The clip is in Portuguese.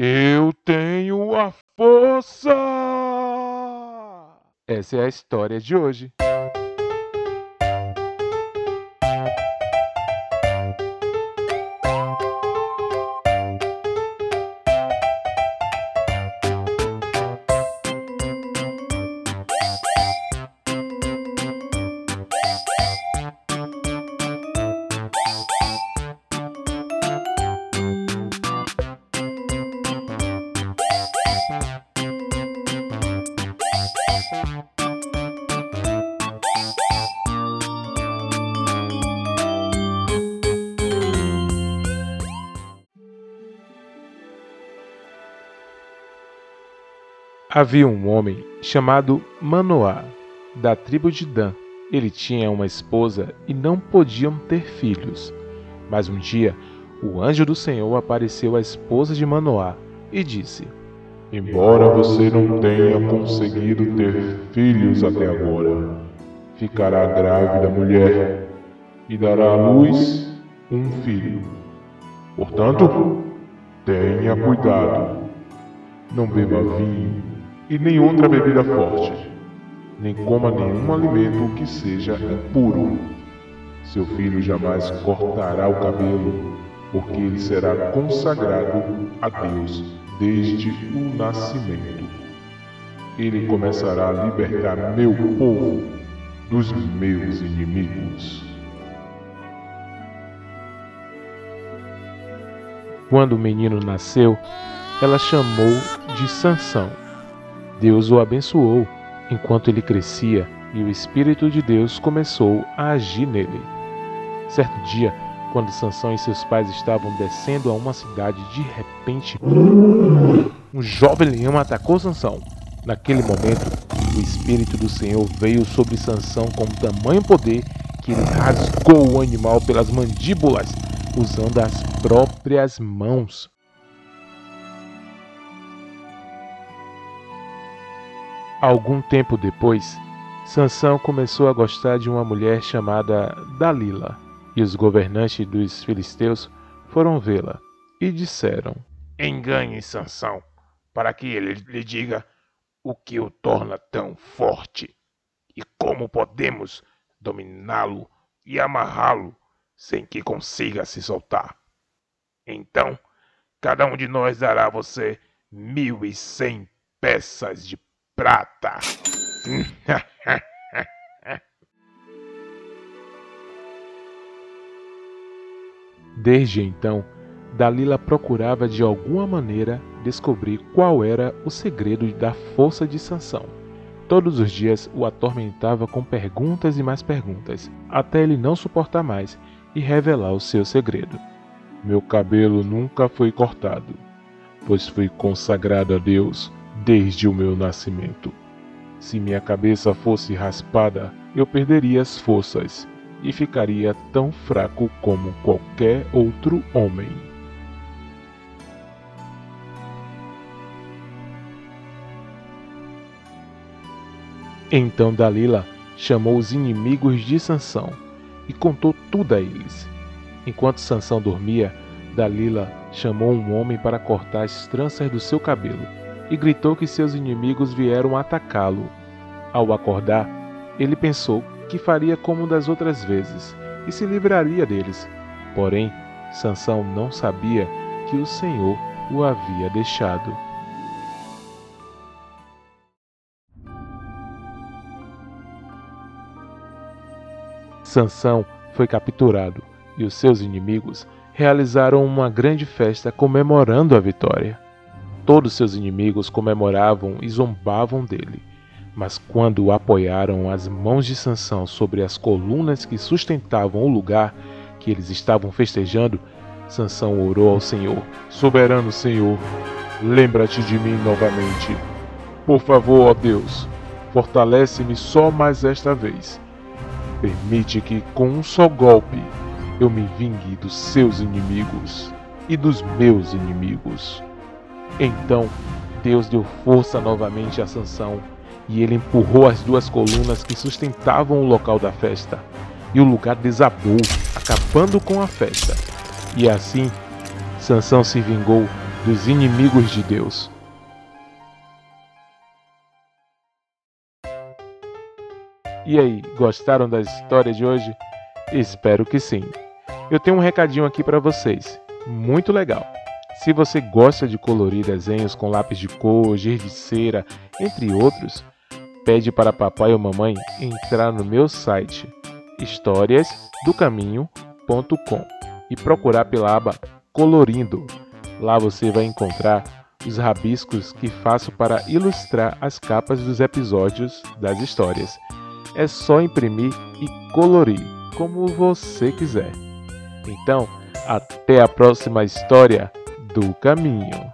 Eu tenho a força! Essa é a história de hoje. Havia um homem chamado Manoá, da tribo de Dan. Ele tinha uma esposa e não podiam ter filhos. Mas um dia, o anjo do Senhor apareceu à esposa de Manoá e disse: Embora você não tenha conseguido ter filhos até agora, ficará grávida mulher e dará à luz um filho. Portanto, tenha cuidado. Não beba vinho e nem outra bebida forte, nem coma nenhum alimento que seja impuro. Seu filho jamais cortará o cabelo, porque ele será consagrado a Deus desde o nascimento. Ele começará a libertar meu povo dos meus inimigos. Quando o menino nasceu, ela chamou de Sansão Deus o abençoou enquanto ele crescia e o Espírito de Deus começou a agir nele. Certo dia, quando Sansão e seus pais estavam descendo a uma cidade, de repente, um jovem leão atacou Sansão. Naquele momento, o Espírito do Senhor veio sobre Sansão com tamanho poder que ele rasgou o animal pelas mandíbulas, usando as próprias mãos. Algum tempo depois, Sansão começou a gostar de uma mulher chamada Dalila, e os governantes dos filisteus foram vê-la e disseram: Engane Sansão, para que ele lhe diga o que o torna tão forte e como podemos dominá-lo e amarrá-lo sem que consiga se soltar. Então, cada um de nós dará a você mil e cem peças de prata. Desde então, Dalila procurava de alguma maneira descobrir qual era o segredo da força de Sansão. Todos os dias o atormentava com perguntas e mais perguntas, até ele não suportar mais e revelar o seu segredo. Meu cabelo nunca foi cortado, pois fui consagrado a Deus desde o meu nascimento. Se minha cabeça fosse raspada, eu perderia as forças e ficaria tão fraco como qualquer outro homem. Então Dalila chamou os inimigos de Sansão e contou tudo a eles. Enquanto Sansão dormia, Dalila chamou um homem para cortar as tranças do seu cabelo e gritou que seus inimigos vieram atacá-lo. Ao acordar, ele pensou que faria como das outras vezes e se livraria deles. Porém, Sansão não sabia que o Senhor o havia deixado. Sansão foi capturado e os seus inimigos realizaram uma grande festa comemorando a vitória. Todos seus inimigos comemoravam e zombavam dele. Mas quando apoiaram as mãos de Sansão sobre as colunas que sustentavam o lugar que eles estavam festejando, Sansão orou ao Senhor: Soberano Senhor, lembra-te de mim novamente. Por favor, ó Deus, fortalece-me só mais esta vez. Permite que, com um só golpe, eu me vingue dos seus inimigos e dos meus inimigos. Então Deus deu força novamente a Sansão e ele empurrou as duas colunas que sustentavam o local da festa. E o lugar desabou, acabando com a festa. E assim, Sansão se vingou dos inimigos de Deus. E aí, gostaram da história de hoje? Espero que sim. Eu tenho um recadinho aqui para vocês, muito legal. Se você gosta de colorir desenhos com lápis de cor, giz de cera, entre outros, pede para papai ou mamãe entrar no meu site historiasdocaminho.com e procurar pela aba Colorindo. Lá você vai encontrar os rabiscos que faço para ilustrar as capas dos episódios das histórias. É só imprimir e colorir como você quiser. Então, até a próxima história do caminho.